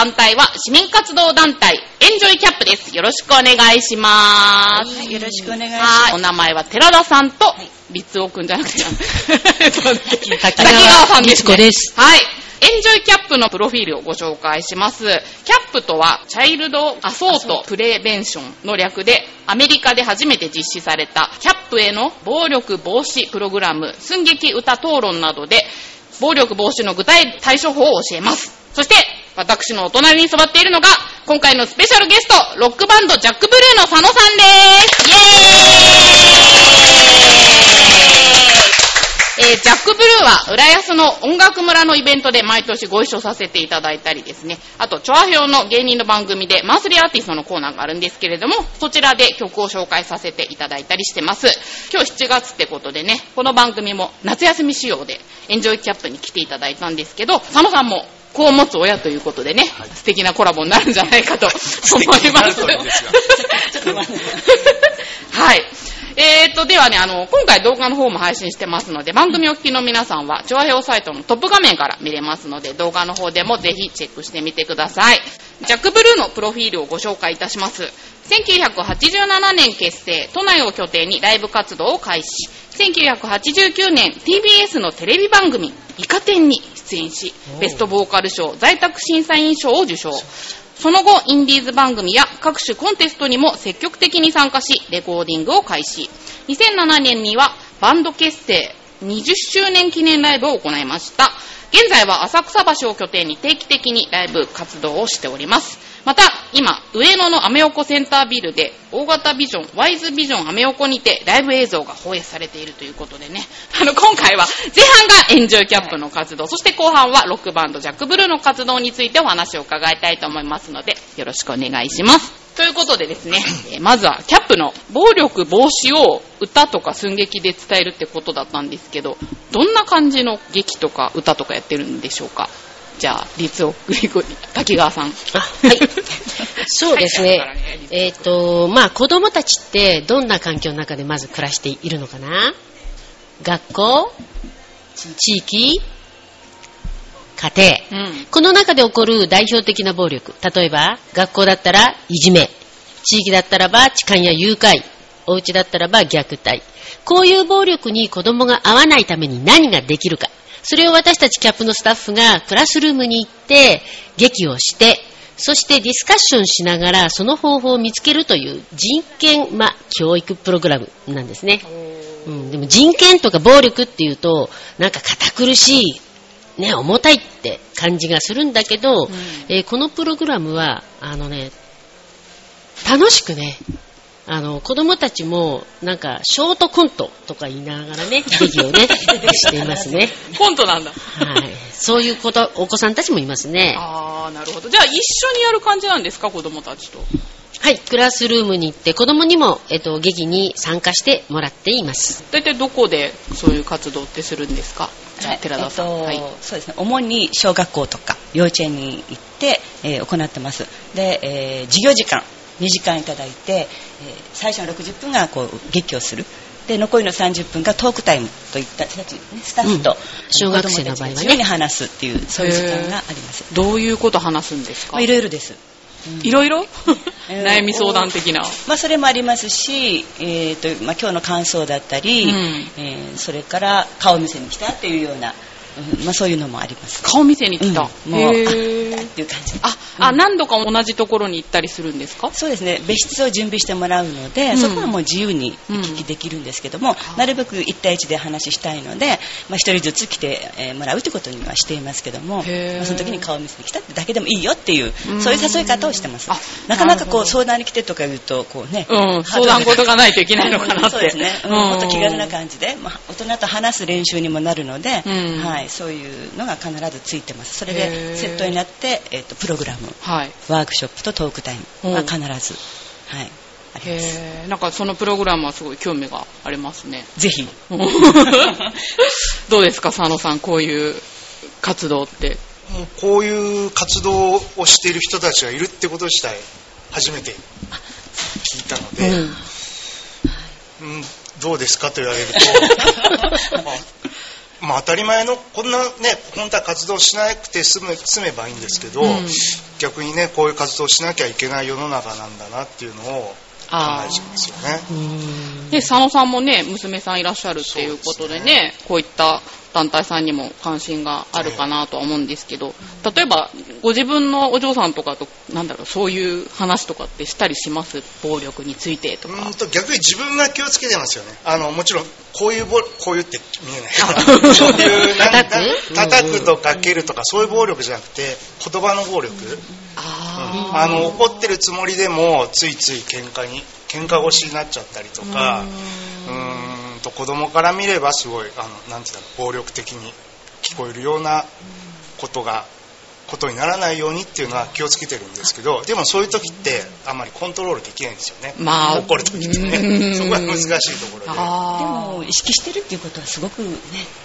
団体は市民活動団体エンジョイキャップです。よろしくお願いします。はい、よろしくお願いしまはい。す。お名前は寺田さんと、立尾くんじゃなくて、滝川さんです、ね。です。はい。エンジョイキャップのプロフィールをご紹介します。キャップとは、チャイルドアソートプレベンションの略で、アメリカで初めて実施された、キャップへの暴力防止プログラム、寸劇歌討論などで、暴力防止の具体対処法を教えます。そして、私のお隣に座っているのが、今回のスペシャルゲスト、ロックバンドジャックブルーの佐野さんです。イエーイえージャックブルーは浦安の音楽村のイベントで毎年ご一緒させていただいたりですね、あと、チョアヘオの芸人の番組でマンスリーアーティストのコーナーがあるんですけれども、そちらで曲を紹介させていただいたりしてます。今日7月ってことでね、この番組も夏休み仕様でエンジョイキャップに来ていただいたんですけど、佐野さんも子を持つ親ということでね、素敵なコラボになるんじゃないかと 思います。はい。えーと、ではね、あの、今回動画の方も配信してますので、番組お聞きの皆さんは、調和表サイトのトップ画面から見れますので、動画の方でもぜひチェックしてみてください。ジャックブルーのプロフィールをご紹介いたします。1987年結成、都内を拠点にライブ活動を開始。1989年、TBS のテレビ番組、イカ天に出演し、ベストボーカル賞、在宅審査員賞を受賞。その後、インディーズ番組や各種コンテストにも積極的に参加し、レコーディングを開始。2007年にはバンド結成20周年記念ライブを行いました。現在は浅草橋を拠点に定期的にライブ活動をしております。また、今、上野のアメ横センタービルで、大型ビジョン、ワイズビジョンアメ横にて、ライブ映像が放映されているということでね、あの、今回は、前半がエンジョイキャップの活動、そして後半はロックバンドジャックブルーの活動についてお話を伺いたいと思いますので、よろしくお願いします。ということでですね、えーまずはキャップの暴力防止を歌とか寸劇で伝えるってことだったんですけど、どんな感じの劇とか歌とかやってるんでしょうか？じゃあ、立尾グリゴリ、滝川さん。あ、はい。そうですねはい。えっ、と、まあ子供たちってどんな環境の中でまず暮らしているのかな？学校？地域？家庭。うん。この中で起こる代表的な暴力。例えば、学校だったらいじめ。地域だったらば痴漢や誘拐。お家だったらば虐待。こういう暴力に子供が合わないために何ができるか。それを私たちキャップのスタッフがクラスルームに行って劇をして、そしてディスカッションしながらその方法を見つけるという人権、まあ、教育プログラムなんですね。うん、でも人権とか暴力っていうと、なんか堅苦しい、ね、重たいって感じがするんだけど、えーこのプログラムは、あのね、楽しくね、あの、子供たちも、なんか、ショートコントとか言いながらね、劇をね、していますね。コントなんだ。はい。そういうこと、お子さんたちもいますね。あー、なるほど。じゃあ、一緒にやる感じなんですか、子供たちと？はい。クラスルームに行って、子供にも、えっと、劇に参加してもらっています。大体どこでそういう活動ってするんですか？じゃあ、寺田さん。えっとはい。そうですね。主に小学校とか幼稚園に行って、えー行ってます。で、えー授業時間2時間いただいて、えー最初の60分がこう劇をする。で残りの30分がトークタイムといった人たち、ね、スタッフと、うん小学生の場合はね話すっていうそういう時間があります。どういうこと話すんですか？まあいろいろです。いろいろ？えー悩み相談的な。まあ、それもありますし、えーとまあ、今日の感想だったり、うん。えーそれから顔見せに来たっていうような、うんまあ、そういうのもあります。顔見せに来た。うんもう、へあー。っていう感じ。あ、あ、何度か同じところに行ったりするんですか？そうですね。別室を準備してもらうので、うん。そこはもう自由に行き来できるんですけども、なるべく1対1で話したいので、まあ、1人ずつ来て、えーもらうということにはしていますけども、まあその時に顔見せに来たってだけでもいいよっていう、うん。そういう誘い方をしてます。あなかなかこう相談に来てとか言うとこうね、うん相談事がないといけないのかなって。そうですね、うんうん。もっと気軽な感じで、まあ、大人と話す練習にもなるので、うん。はい、そういうのが必ずついてます。それへでー。セットになって、えー、とプログラム。はい。ワークショップとトークタイム。が必ず、はい、あります。なんかそのプログラムはすごい興味がありますね。ぜひ。どうですか、佐野さん、こういう活動って？もうこういう活動をしている人たちがいるってこと自体初めて聞いたので、うん。どうですかと言われると、まあまあ、当たり前のこんなね本当は活動しなくて済む済めばいいんですけど、うん。逆にねこういう活動をしなきゃいけない世の中なんだなっていうのを考あえちゃいますよね。うんで、佐野さんもね、娘さんいらっしゃるっていうことでね、こういった団体さんにも関心があるかなとは思うんですけど、例えば、ご自分のお嬢さんとかと、なんだろう、そういう話とかってしたりします？暴力についてとか。うんと逆に自分が気をつけてますよね。あのもちろんこういうぼこういうって見えないそういうなん叩く？な叩くとか蹴るとかそういう暴力じゃなくて言葉の暴力。ああの怒ってるつもりでもついつい喧嘩に喧嘩腰になっちゃったりとかうーん。と子供から見ればすごいあのなんていうんだろう暴力的に聞こえるようなことがことにならないようにっていうのは気をつけてるんですけどでもそういう時ってあんまりコントロールできないんですよね、まあ怒る時ってうねん。そこが難しいところで。であも意識してるっていうことはすごくね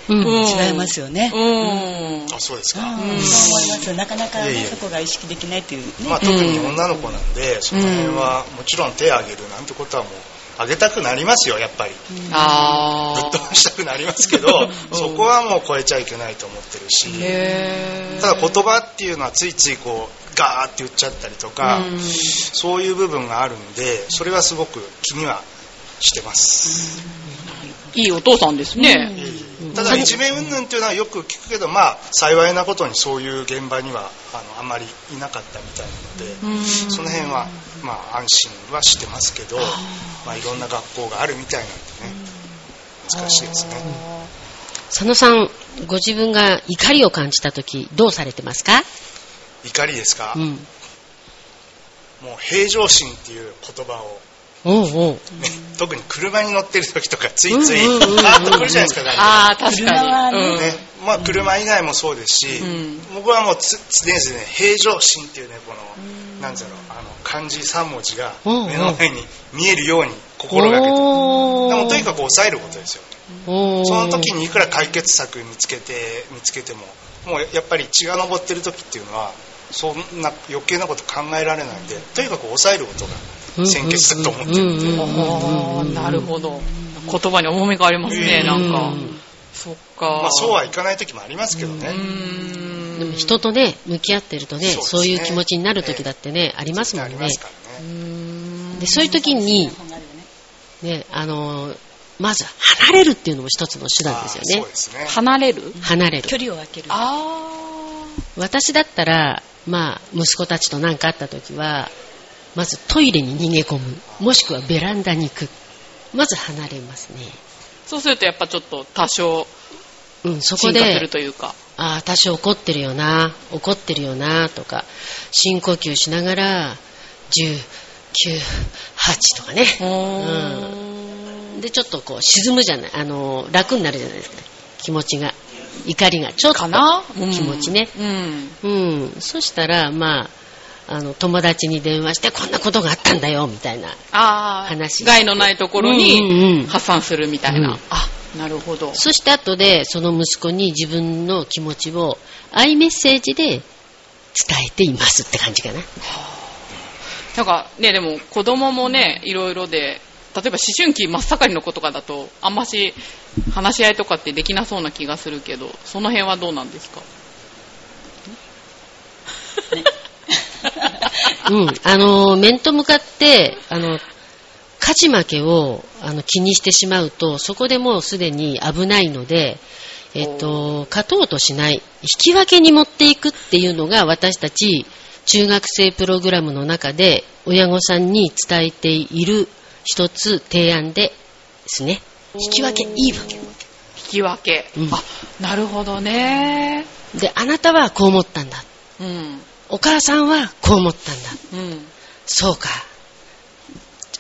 うん。うん違いますよね。うん。あそうですか、うん。そう思いますなかなか、ね、いえいえ。そこが意識できないっていうね、まあ、特に女の子なんで、その辺はもちろん手を挙げるなんてことはもう挙げたくなりますよやっぱり。あぶっ飛ばしたくなりますけど、そこはもう超えちゃいけないと思ってるし、へただ言葉っていうのはついついこうガーって言っちゃったりとか、うん。そういう部分があるんでそれはすごく気にはしてます、いいお父さんですね。ただいじめ云々っていうのはよく聞くけどまあ幸いなことにそういう現場にはあのあんまりいなかったみたいなので、うん。その辺はまあ安心はしてますけど、まあ、いろんな学校があるみたいなんでね難しいですね。佐野さん、ご自分が怒りを感じたとき、どうされてますか？怒りですか、うん。もう平常心っていう言葉をおうおう。ね、特に車に乗ってる時とかついついうんうんうんうんパーッと来るじゃないですかああ、確かに。うん。ねまあ、車以外もそうですし、うん。僕はもうつ常々ね平常心っていうねこのなんだろうあの漢字3文字が目の前に見えるように心がけて。でもとにかく抑えることですよ。その時にいくら解決策見つけて見つけてももうやっぱり血が上ってる時っていうのはそんな余計なこと考えられないんでとにかく抑えることが先決だと思ってるんで、うなるほど。言葉に重みがありますね、なんか。うん。そっか。まあ、そうはいかない時もありますけどね、うーん。でも人とね、向き合ってるとね、そうねそういう気持ちになる時だってね、ありますもんねねで、そういう時に、ね、あの、まず離れるっていうのも一つの手段ですよね離れる？離れる。距離を空けるあ私だったら、まあ、息子たちと何かあった時は、まずトイレに逃げ込む。もしくはベランダに行く。まず離れますね。あ。そうするとやっぱちょっと多少うん、そこ進化すでる、というか。ああ、私怒ってるよな、怒ってるよな、とか、深呼吸しながら、10、9、8とかね。うで、ちょっとこう、沈むじゃない、あの、楽になるじゃないですか。気持ちが。怒りがちょっと。かな？気持ちね。うん。うん。そしたら、まあ、あの、友達に電話して、こんなことがあったんだよ、みたいな。話害のないところうんうんうにん発散するみたいな。うんあ、なるほど。そして後で、その息子に自分の気持ちを、アイメッセージで伝えていますって感じかな。なんかね、でも子供もね、いろいろで、例えば思春期真っ盛りの子とかだと、あんまし話し合いとかってできなそうな気がするけど、その辺はどうなんですか？うん。あの、面と向かって、あの、勝ち負けをあの気にしてしまうと、そこでもうすでに危ないので、えっと、勝とうとしない、引き分けに持っていくっていうのが私たち中学生プログラムの中で親御さんに伝えている一つ提案でですね。引き分け、いいわけ。引き分け。うんあ、なるほどね。で、あなたはこう思ったんだ。うん。お母さんはこう思ったんだ。うん。そうか。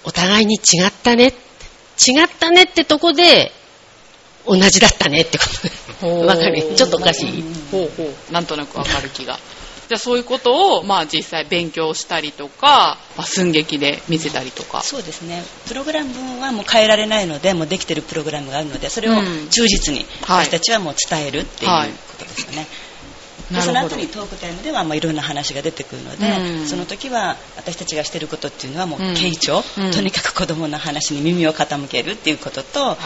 お互いに違ったね。違ったねってとこで、同じだったねってこと。わかる？ちょっとおかしい。ほうほう。なんとなくわかる気が。じゃあそういうことを、まあ実際勉強したりとか、まあ、寸劇で見せたりとか。そうですねプログラムはもう変えられないのでもうできてるプログラムがあるのでそれをうん忠実にはい私たちはもう伝えるっていうはいことですよね、でなるほど。その後にトークタイムではまあいろんな話が出てくるので、うん。その時は私たちがしてることっていうのはもううん傾聴、うん。とにかく子供の話に耳を傾けるっていうことと、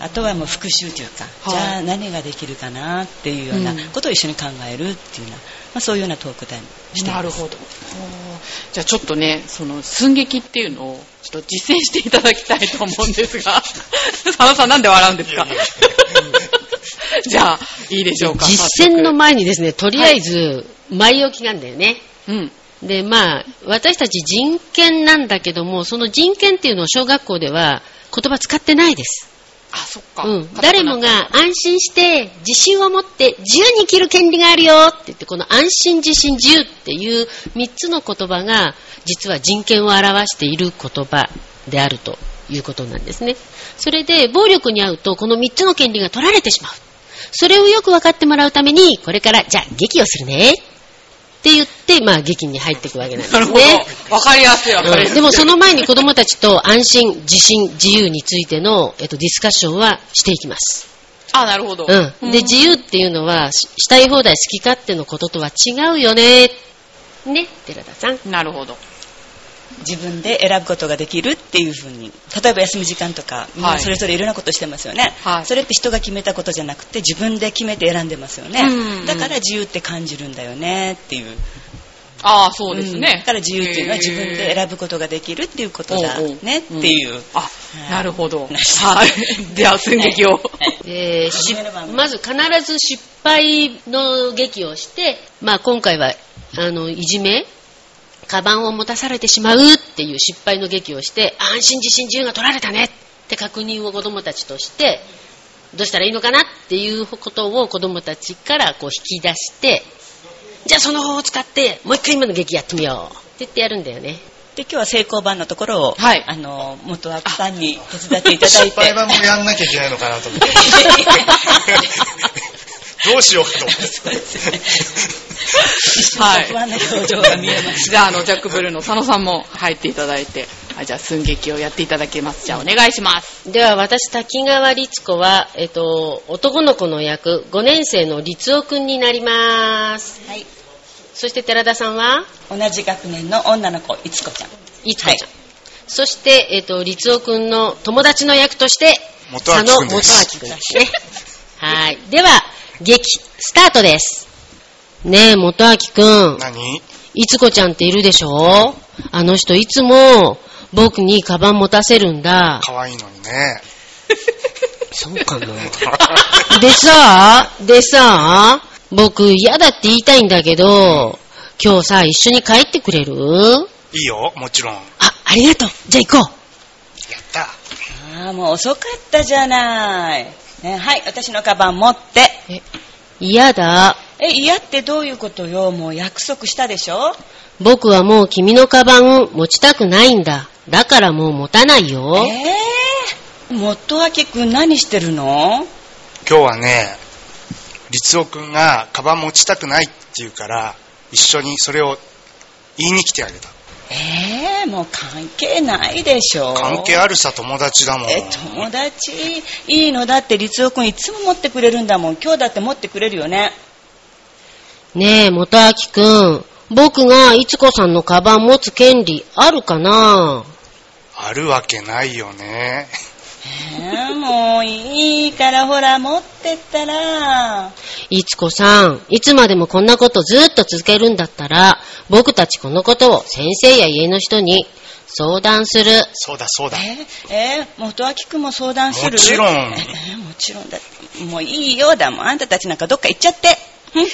あとはもう復習というか、はい。じゃあ何ができるかなっていうようなうん。ことを一緒に考えるっていうような、まあ、そういうようなトークタイムをしています。なるほど。じゃあちょっとね、その寸劇っていうのをちょっと実践していただきたいと思うんですが、佐野さんなんで笑うんですか？いやいや じゃあ、いいでしょうか。実践の前にですね、とりあえず、前置きなんだよね。うん。で、まあ、私たち人権なんだけども、その人権っていうのを小学校では言葉使ってないです。あ、そっか。うん。誰もが安心して、自信を持って自由に生きる権利があるよって言って、この安心、自信、自由っていう3つの言葉が、実は人権を表している言葉であるということなんですね。それで、暴力に遭うと、この3つの権利が取られてしまう。それをよく分かってもらうために、これから、じゃあ、劇をするね。って言って、まあ、劇に入っていくわけなんですね。。わかりやすいわかりやすい。うんでもその前に子供たちと安心、自信、自由についての、えっと、ディスカッションはしていきます。あ、なるほど。うん。で、自由っていうのは、ししたい放題好き勝手のこととは違うよね。ね、寺田さん。なるほど。自分で選ぶことができるっていうふうに例えば休む時間とかみんなそれぞれいろんなことしてますよね、はい。それって人が決めたことじゃなくて自分で決めて選んでますよね、うんだから自由って感じるんだよねっていう。ああ、そうですね。ん。だから自由っていうのは自分でぶ選ぶことができるっていうことだおう。おうねっていう、あ、なるほど。なはい。では、寸劇を。でし初めの番組まず必ず失敗の劇をして、まあ今回は、あの、いじめ、カバンを持たされてしまうっていう失敗の劇をして、安心自信自由が取られたねって確認を子供たちとして、どうしたらいいのかなっていうことを子供たちからこう引き出して、じゃあその方法を使って、もう一回今の劇やってみようって言ってやるんだよね。で今日は成功版のところを、はいあの元脇さんに手伝っていただいて失敗版もやんなきゃいけないのかなと思って。どうしようかと思って。はい。不安な表情が見えますじゃあ、あの、ジャックブルーの佐野さんも入っていただいて、はい、じゃあ、寸劇をやっていただけます。じゃあ、お願いします。では私、滝川律子は、えっと、男の子の役、5年生の律夫くんになります。はいそして寺田さんは、同じ学年の女の子いつこちゃんいつこちゃん。そして、えっと、律夫くんの友達の役として、元明佐野元明くんですね。はい。では、劇、スタートです。ねえ、元明くん。何？いつこちゃんっているでしょ？あの人いつも僕にカバン持たせるんだ。可愛いのにね。そうかな。でさ、でさ、僕嫌だって言いたいんだけど、今日さ、一緒に帰ってくれる？いいよ、もちろん。やあ、ありがとう。じゃあ行こった。ああもう遅かったじゃない、ね、はい私のカバン持ってう。え、嫌だ。え嫌ってどういうことよもう約束したでしょ僕はもう君のカバン持ちたくないんだ。だからもう持たないよ。ええー、元明くん何してるの？今日はね、律夫くんがカバン持ちたくないって言うから、一緒にそれを言いに来てあげた。ええもう関係ないでしょ関係あるさ、友達だもん。え友達？いいのだって律夫くんいつも持ってくれるんだもん今日だって持ってくれるよねねえ、元明くん。僕がいつこさんのカバン持つ権利あるかな？あるわけないよね。えー、もういいからほら持ってったら。いつこさん、いつまでもこんなことずっと続けるんだったら、僕たちこのことを先生や家の人に相談する。そうだそうだ。えー、えー、元明くんも相談する？もちろん。えーもちろん。だもういいよだもん。あんたたちなんかどっか行っちゃって。うん。行っ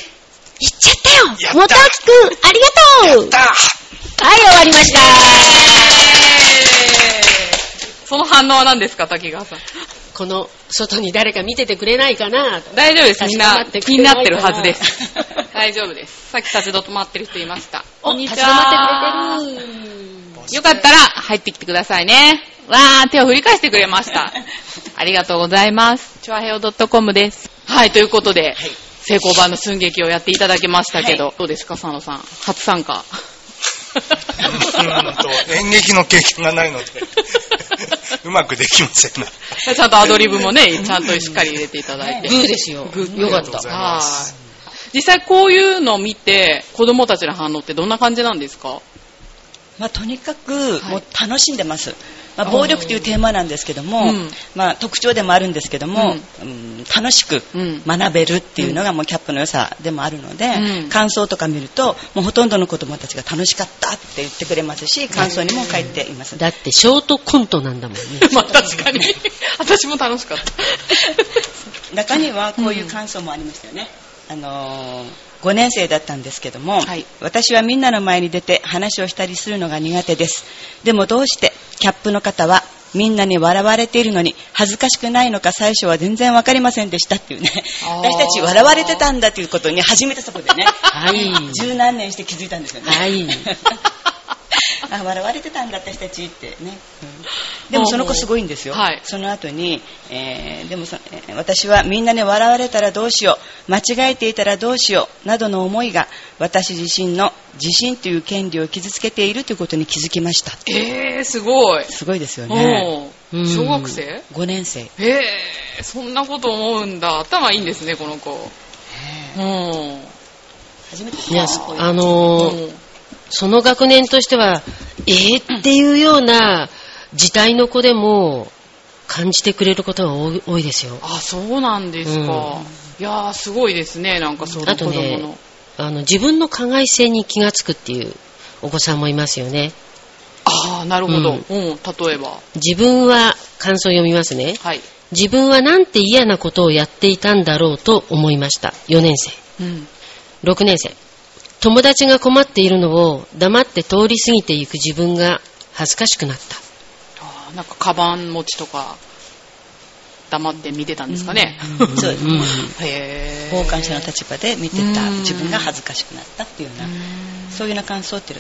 ちゃったよ。やった。元明くん、ありがとう。だはい、終わりましたその反応は何ですか、滝川さん？この外に誰か見ててくれないかな大丈夫です。みんな気にれなってるはずです。大丈夫です。さっき立ち止まってる人いました。こんにち立ち止まは。ってくれてる。よかったら入ってきてくださいね。わー、手を振り返してくれました。ありがとうございます。チョアヘオ .com です。はい、ということで、成功版の寸劇をやっていただきましたけど、どうですか、佐野さん？初参加。演劇の経験がないので、うまくできませんな。ちゃんとアドリブもね、ちゃんとしっかり入れていただいて。グーですよ。グーよかった。はい。実際こういうのを見て、子供たちの反応ってどんな感じなんですか？まあ、とにかくはい。もう楽しんでます、まあ、暴力というテーマなんですけども、うん。まあ、特徴でもあるんですけども、ううん楽しくうん。学べるっていうのがもうキャップの良さでもあるので、うん。感想とか見るともうほとんどの子どもたちが楽しかっ！たって言ってくれますし感想にも書いています、だってショートコントなんだもんね。まあ 確かに。私も楽しかった。中にはこういう感想もありましたよね、あのー5年生だったんですけども、はい。私はみんなの前に出て話をしたりするのが苦手です。でもどうしてキャップの方はみんなに笑われているのに恥ずかしくないのか最初は全然わかりませんでしたっていうね。私たち笑われてたんだということに初めてそこでねはい。十何年して気づいたんですよね、はい。あ笑われてたんだ私たちってね、でもその子すごいんですよ、はい。その後に、えーでもそえー私はみんなに笑われたらどうしよう間違えていたらどうしようなどの思いが私自身の自信という権利を傷つけているということに気づきました。えー、すごい。すごいですよね。小学生？5年生。へえ、そんなこと思うんだ。頭いいんですね、この子。うん。初めていや、こういうあのーその学年としては、えーっていうような事態の子でも感じてくれることが多いですよ。あ、そうなんですか。いやー、すごいですね、なんかその子あと供の。ね、あの自分の加害性に気がつくっていうお子さんもいますよね。ああ、なるほど。ううんん、例えば。自分は、感想を読みますね。はい。自分はなんて嫌なことをやっていたんだろうと思いました。4年生。うん。6年生。友達が困っているのを黙って通り過ぎていく自分が恥ずかしくなった。あーなんか、カバン持ちとか、黙って見てたんですかね。そう。ですうん。傍観者の立場で見てたうん自分が恥ずかしくなったっていうようなうん。そういうような感想って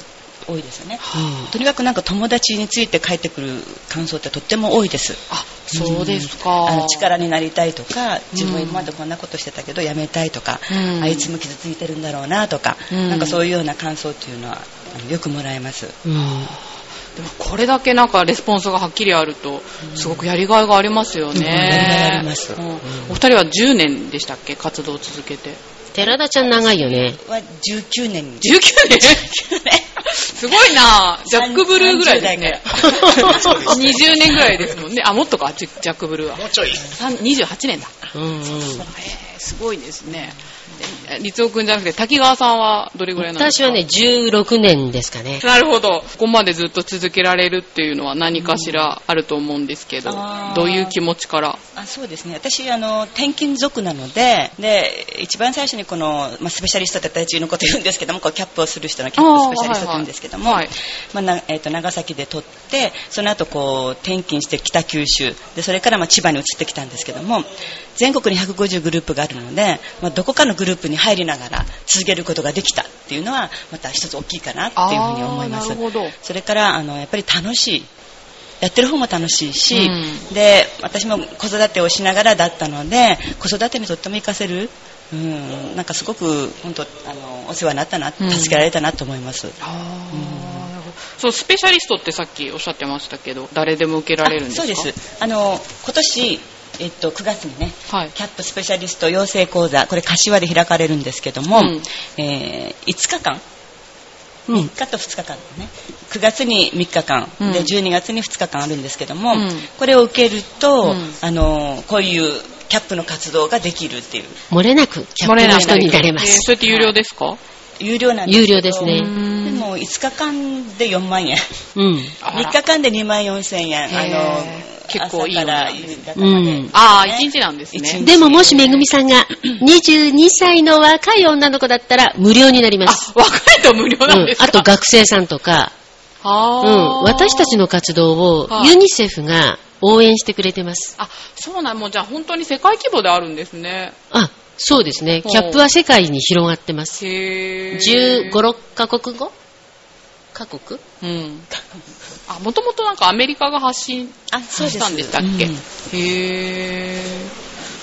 多いですよね。うんとにかくなんか友達について書いてくる感想ってとっても多いです。あ、そうですか。あの力になりたいとか自分は今までこんなことしてたけどやめたいとか、うん。あいつも傷ついてるんだろうなとか、うん。なんかそういうような感想っていうのはよくもらえます。うん。でもこれだけなんかレスポンスがはっきりあると、すごくやりがいがありますよね。うんやりがいあります。うん。お二人は10年でしたっけ？活動を続けて。寺田ちゃん長いよね。は19年。に19年 すごいなジャックブルーぐらいですね。30 20年ぐらいですもんね。あ、もっとか、ジャックブルーは。もうちょいさん28年だ。うんうん。すごいですね。で立尾くんじゃなくて、滝川さんはどれぐらいなんですか？私はね、16年ですかね。なるほど。ここまでずっと続けられるっていうのは何かしらあると思うんですけど、あーどういう気持ちから？あそうですね私あの転勤族なのでで一番最初にこの、まあ、スペシャリストって私のこと言うんですけどもこうキャップをする人のキャップスペシャリストって言うんですけども、はいはいまあなえー、と長崎で取ってその後こう転勤して北九州でそれからまあ千葉に移ってきたんですけども全国に150グループがあるので、まあ、どこかのグループに入りながら続けることができたっていうのはまた一つ大きいかなっていうふうに思います。それからあのやっぱり楽しい。やってる方も楽しいし、うん。で私も子育てをしながらだったので子育てにとっても活かせる、うん、なんかすごく本当あのお世話になったなうん。助けられたなと思います、あーなるほど。そう、スペシャリストってさっきおっしゃってましたけど、誰でも受けられるんですか？あそうです。あの今年、えっと、9月にねはい。キャップスペシャリスト養成講座これ柏で開かれるんですけども、うん。えー5日間。うん。3日と2日間ね。9月に3日間、うん。で12月に2日間あるんですけども、うん。これを受けると、うん。あのこういうキャップの活動ができるっていう。漏れなくキャップの人になれます。えーそれって有料ですか？有料なんです有料ですねも5日間で4万円うん。あら3日間で2万4千円あへのー結構いいよねうん。ああ、1日なんですね。でももしめぐみさんが22歳の若い女の子だったら無料になりまあす。、若いと無料なんですか、うん、あと学生さんとか、うん、私たちの活動をはいユニセフが応援してくれてます。あ、そうなん、もうじゃあ本当に世界規模であるんですね。あ、そうですね。キャップは世界に広がってます。へ15、ー。6カ国語カ国？うん。あ、もともとなんかアメリカが発信あそうですしたんでしたっけ、うんへ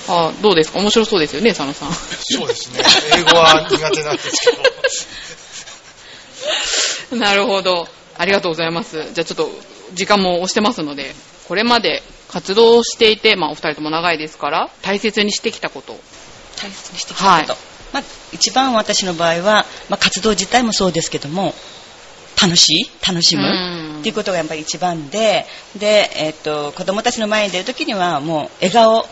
ー。あ、どうですか？面白そうですよね、佐野さん。そうですね。英語は苦手なんですけど。なるほど。ありがとうございます。じゃあちょっと時間も押してますので、これまで活動をしていて、まあお二人とも長いですから、大切にしてきたこと。大切にしてきたこと、はいまあ、一番私の場合は、まあ、活動自体もそうですけども楽しい楽しむ。うん。っていうことがやっぱり一番でで、えっと子供たちの前に出る時にはもう笑顔。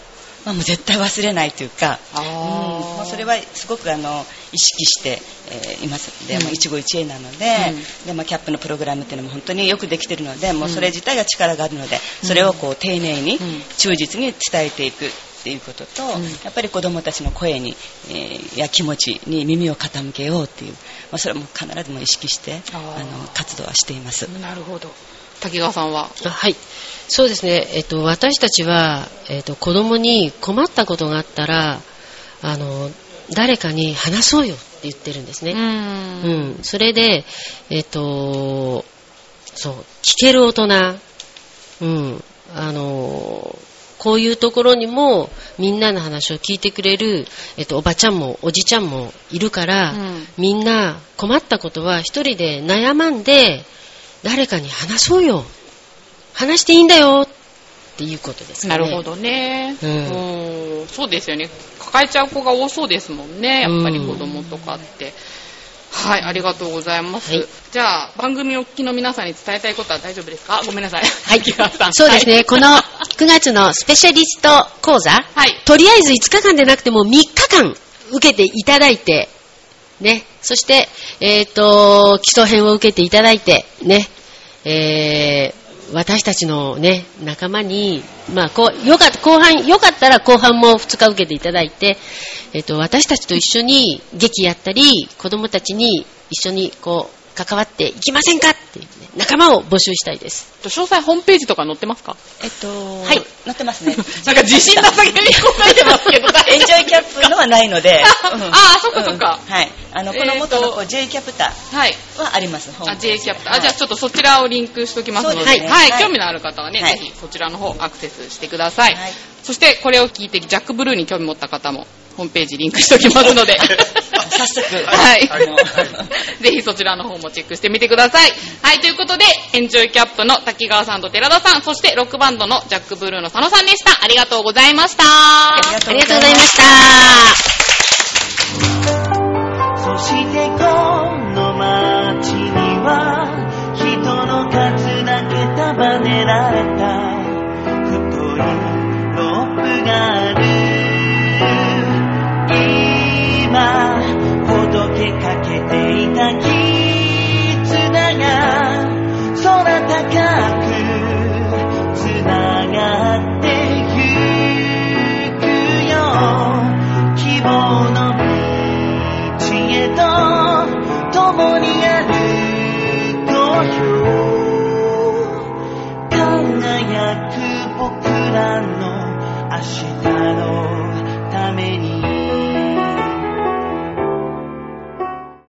まあ、もう絶対忘れないというか、うん。もうそれはすごくあの意識して、えーいますで、うん。もう一期一会なので,、でまあ、キャップのプログラムっていうのも本当によくできてるのでもうそれ自体が力があるので、それをこう丁寧にうん忠実に伝えていくっていうことと、うんやっぱり子どもたちの声に、えーや気持ちに耳を傾けようっていう、まあ、それも必ずも意識してあの活動はしています。なるほど。滝川さんは？あはい。そうですね。えっと、私たちは、えっと、子供に困ったことがあったら、あの、誰かに話そうよって言ってるんですね。んうん。それで、えっと、そう、聞ける大人、うん。あの、こういうところにもみんなの話を聞いてくれる、えっと、おばちゃんもおじちゃんもいるから、うんみんな困ったことは一人で悩まんで、誰かに話そうよ。話していいんだよっていうことですかね。なるほ。どね。うんうんそうですよね。抱えちゃう子が多そうですもんね。やっぱり子供とかって。はい、ありがとうございます。はいじゃあ、番組をお聞きの皆さんに伝えたいことは大丈夫ですか？ごめんなさい。はい滝川さん。そうですね、はいこの9月のスペシャリスト講座、はい。とりあえず5日間でなくても3日間受けていただいて、ね、そして、えっ、と、基礎編を受けていただいて、ね、えー私たちのね、仲間に、まあ、こう、よかった、後半、よかったら後半も2日受けていただいて、えっ、と、私たちと一緒に劇やったり、子供たちに一緒にこう、関わっていきませんかって、仲間を募集したいです。詳細ホームページとか載ってますか？えっと、はい載ってますね。なんか自信なさげに答えてますけど、エンジョイキャップのはないので。うんああそっかそっかうんはい。あの、この元の J キャプタはい。ーはあります。ホーあ、J ジキャプター。あ、じゃあちょっとそちらをリンクしときますので、ですねはい、はい興味のある方はね、はいぜひそちらの方アクセスしてください。はいそしてこれを聞いてジャックブルーに興味持った方もホームページリンクしておきますので、早速。はい ぜひそちらの方もチェックしてみてください。はい、ということで、エンジョイキャップの滝川さんと寺田さん、そしてロックバンドのジャックブルーの佐野さんでした。ありがとうございました。ありがとうございました。